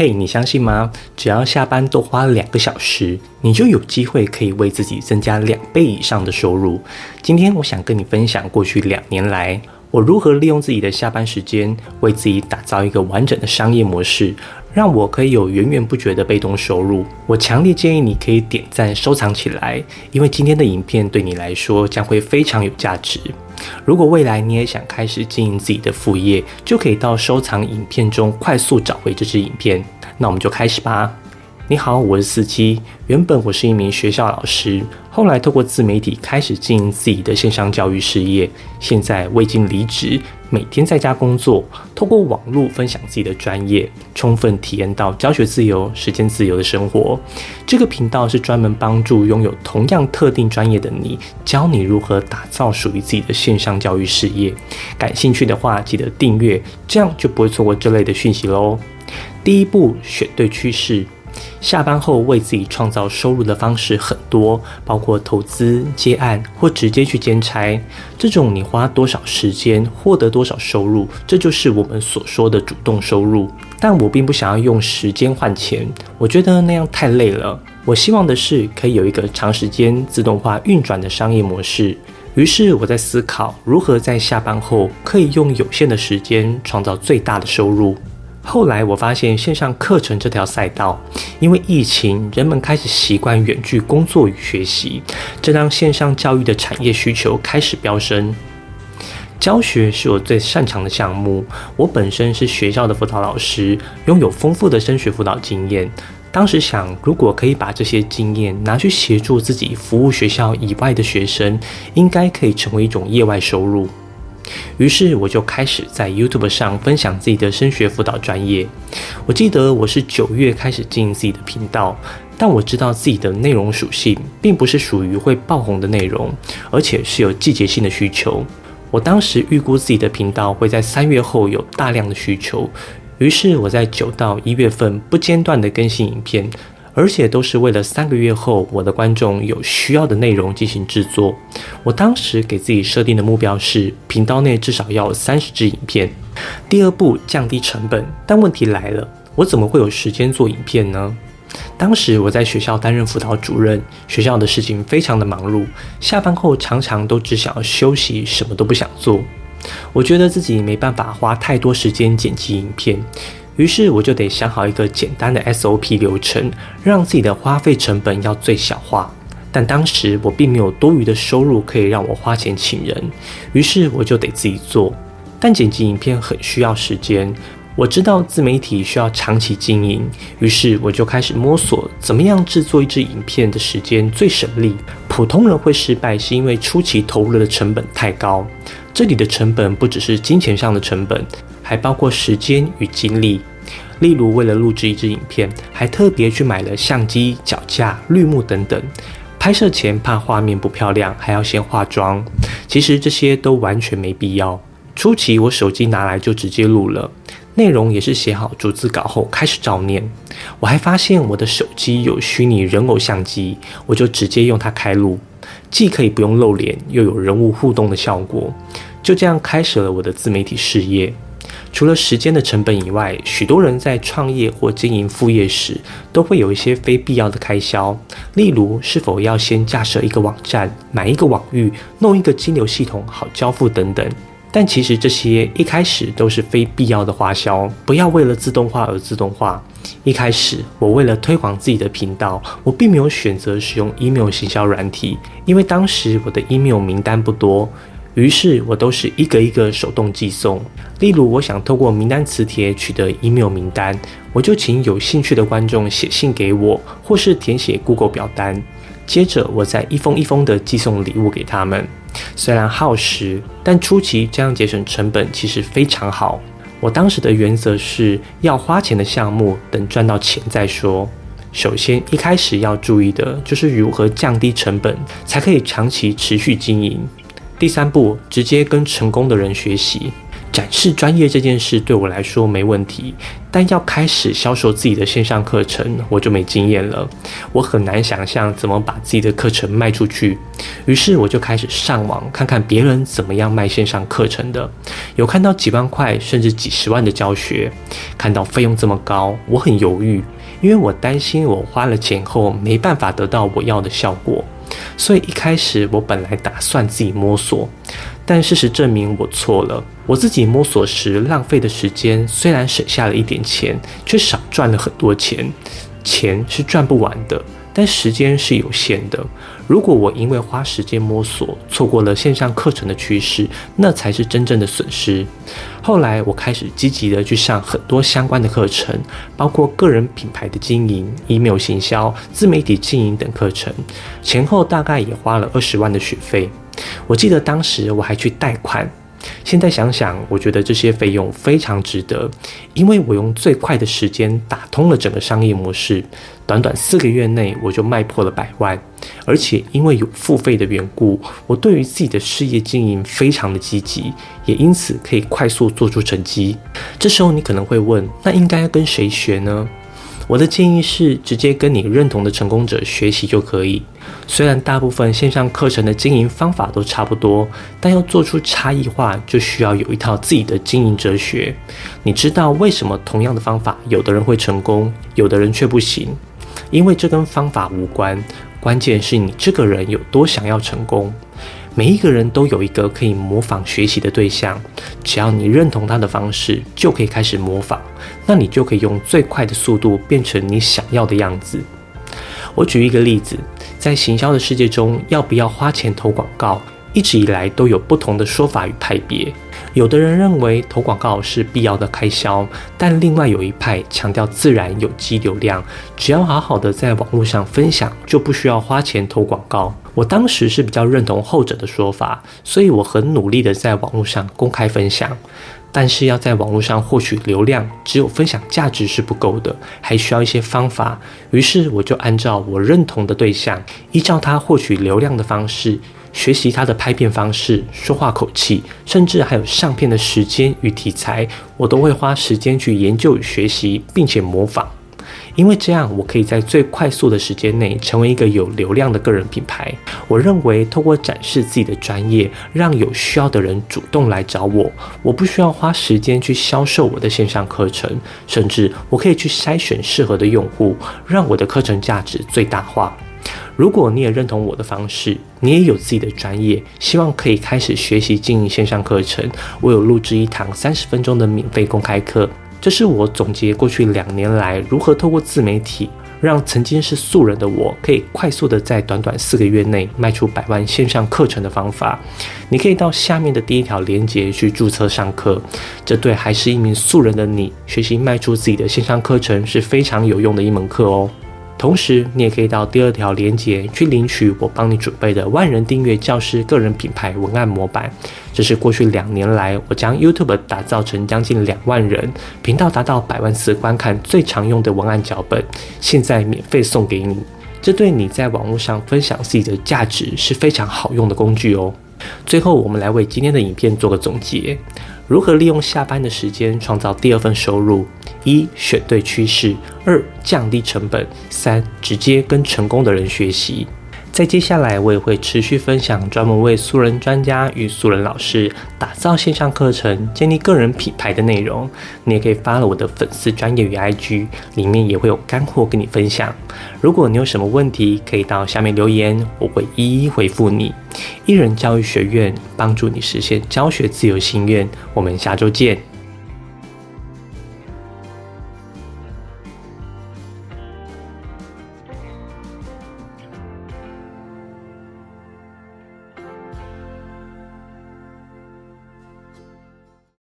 嘿，你相信吗？只要下班多花两个小时，你就有机会可以为自己增加两倍以上的收入。今天我想跟你分享过去两年来，我如何利用自己的下班时间，为自己打造一个完整的商业模式，让我可以有源源不绝的被动收入。我强烈建议你可以点赞收藏起来，因为今天的影片对你来说将会非常有价值。如果未来你也想开始经营自己的副业，就可以到收藏影片中快速找回这支影片。那我们就开始吧。你好，我是四七。原本我是一名学校老师，后来透过自媒体开始经营自己的线上教育事业。现在我已经离职，每天在家工作，透过网络分享自己的专业，充分体验到教学自由、时间自由的生活。这个频道是专门帮助拥有同样特定专业的你，教你如何打造属于自己的线上教育事业。感兴趣的话，记得订阅，这样就不会错过这类的讯息喽。第一步，选对趋势。下班后为自己创造收入的方式很多，包括投资、接案或直接去兼差。这种你花多少时间获得多少收入，这就是我们所说的主动收入。但我并不想要用时间换钱，我觉得那样太累了。我希望的是可以有一个长时间自动化运转的商业模式。于是我在思考如何在下班后可以用有限的时间创造最大的收入。后来我发现线上课程这条赛道，因为疫情，人们开始习惯远距工作与学习，这让线上教育的产业需求开始飙升。教学是我最擅长的项目，我本身是学校的辅导老师，拥有丰富的升学辅导经验。当时想，如果可以把这些经验拿去协助自己服务学校以外的学生，应该可以成为一种业外收入。于是我就开始在 YouTube 上分享自己的升学辅导专业。我记得我是九月开始经营自己的频道，但我知道自己的内容属性并不是属于会爆红的内容，而且是有季节性的需求。我当时预估自己的频道会在三月后有大量的需求，于是我在九到一月份不间断的更新影片。而且都是为了三个月后我的观众有需要的内容进行制作。我当时给自己设定的目标是频道内至少要三十支影片。第二步，降低成本。但问题来了，我怎么会有时间做影片呢？当时我在学校担任辅导主任，学校的事情非常的忙碌，下班后常常都只想要休息，什么都不想做。我觉得自己没办法花太多时间剪辑影片。于是我就得想好一个简单的 SOP 流程，让自己的花费成本要最小化。但当时我并没有多余的收入可以让我花钱请人，于是我就得自己做。但剪辑影片很需要时间，我知道自媒体需要长期经营，于是我就开始摸索怎么样制作一支影片的时间最省力。普通人会失败，是因为初期投入的成本太高。这里的成本不只是金钱上的成本，还包括时间与精力。例如，为了录制一支影片，还特别去买了相机、脚架、绿幕等等。拍摄前怕画面不漂亮，还要先化妆。其实这些都完全没必要。初期我手机拿来就直接录了，内容也是写好逐字稿后开始照念。我还发现我的手机有虚拟人偶相机，我就直接用它开录，既可以不用露脸，又有人物互动的效果。就这样开始了我的自媒体事业。除了时间的成本以外，许多人在创业或经营副业时，都会有一些非必要的开销，例如是否要先架设一个网站、买一个网域、弄一个金流系统好交付等等。但其实这些一开始都是非必要的花销，不要为了自动化而自动化。一开始我为了推广自己的频道，我并没有选择使用 email 行销软体，因为当时我的 email 名单不多。于是我都是一个一个手动寄送。例如，我想透过名单磁铁取得 email 名单，我就请有兴趣的观众写信给我，或是填写 Google 表单。接着，我再一封一封的寄送礼物给他们。虽然耗时，但初期这样节省成本其实非常好。我当时的原则是要花钱的项目，等赚到钱再说。首先，一开始要注意的就是如何降低成本，才可以长期持续经营。第三步，直接跟成功的人学习。展示专业这件事对我来说没问题，但要开始销售自己的线上课程，我就没经验了。我很难想象怎么把自己的课程卖出去，于是我就开始上网看看别人怎么样卖线上课程的。有看到几万块甚至几十万的教学，看到费用这么高，我很犹豫，因为我担心我花了钱后没办法得到我要的效果。所以一开始我本来打算自己摸索。但事实证明我错了。我自己摸索时浪费的时间，虽然省下了一点钱，却少赚了很多钱。钱是赚不完的。但时间是有限的。如果我因为花时间摸索，错过了线上课程的趋势，那才是真正的损失。后来我开始积极的去上很多相关的课程，包括个人品牌的经营、email 行销、自媒体经营等课程，前后大概也花了二十万的学费。我记得当时我还去贷款。现在想想，我觉得这些费用非常值得，因为我用最快的时间打通了整个商业模式，短短四个月内我就卖破了百万，而且因为有付费的缘故，我对于自己的事业经营非常的积极，也因此可以快速做出成绩。这时候你可能会问，那应该跟谁学呢？我的建议是，直接跟你认同的成功者学习就可以。虽然大部分线上课程的经营方法都差不多，但要做出差异化，就需要有一套自己的经营哲学。你知道为什么同样的方法，有的人会成功，有的人却不行？因为这跟方法无关，关键是你这个人有多想要成功。每一个人都有一个可以模仿学习的对象，只要你认同他的方式，就可以开始模仿，那你就可以用最快的速度变成你想要的样子。我举一个例子，在行销的世界中，要不要花钱投广告，一直以来都有不同的说法与派别。有的人认为投广告是必要的开销，但另外有一派强调自然有机流量，只要好好的在网络上分享，就不需要花钱投广告。我当时是比较认同后者的说法，所以我很努力的在网络上公开分享。但是要在网络上获取流量，只有分享价值是不够的，还需要一些方法。于是我就按照我认同的对象，依照他获取流量的方式。学习他的拍片方式、说话口气，甚至还有上片的时间与题材，我都会花时间去研究与学习，并且模仿。因为这样，我可以在最快速的时间内成为一个有流量的个人品牌。我认为，透过展示自己的专业，让有需要的人主动来找我，我不需要花时间去销售我的线上课程，甚至我可以去筛选适合的用户，让我的课程价值最大化。如果你也认同我的方式，你也有自己的专业，希望可以开始学习经营线上课程，我有录制一堂三十分钟的免费公开课。这是我总结过去两年来如何透过自媒体，让曾经是素人的我，可以快速的在短短四个月内卖出百万线上课程的方法。你可以到下面的第一条链接去注册上课，这对还是一名素人的你，学习卖出自己的线上课程是非常有用的一门课哦。同时，你也可以到第二条链接去领取我帮你准备的万人订阅教师个人品牌文案模板。这是过去两年来我将 YouTube 打造成将近两万人频道达到百万次观看最常用的文案脚本，现在免费送给你。这对你在网络上分享自己的价值是非常好用的工具哦。最后，我们来为今天的影片做个总结。如何利用下班的时间创造第二份收入？一、选对趋势；二、降低成本；三、直接跟成功的人学习。在接下来，我也会持续分享专门为素人专家与素人老师打造线上课程、建立个人品牌的内容。你也可以发了我的粉丝专业与 IG，里面也会有干货跟你分享。如果你有什么问题，可以到下面留言，我会一一回复你。一人教育学院帮助你实现教学自由心愿，我们下周见。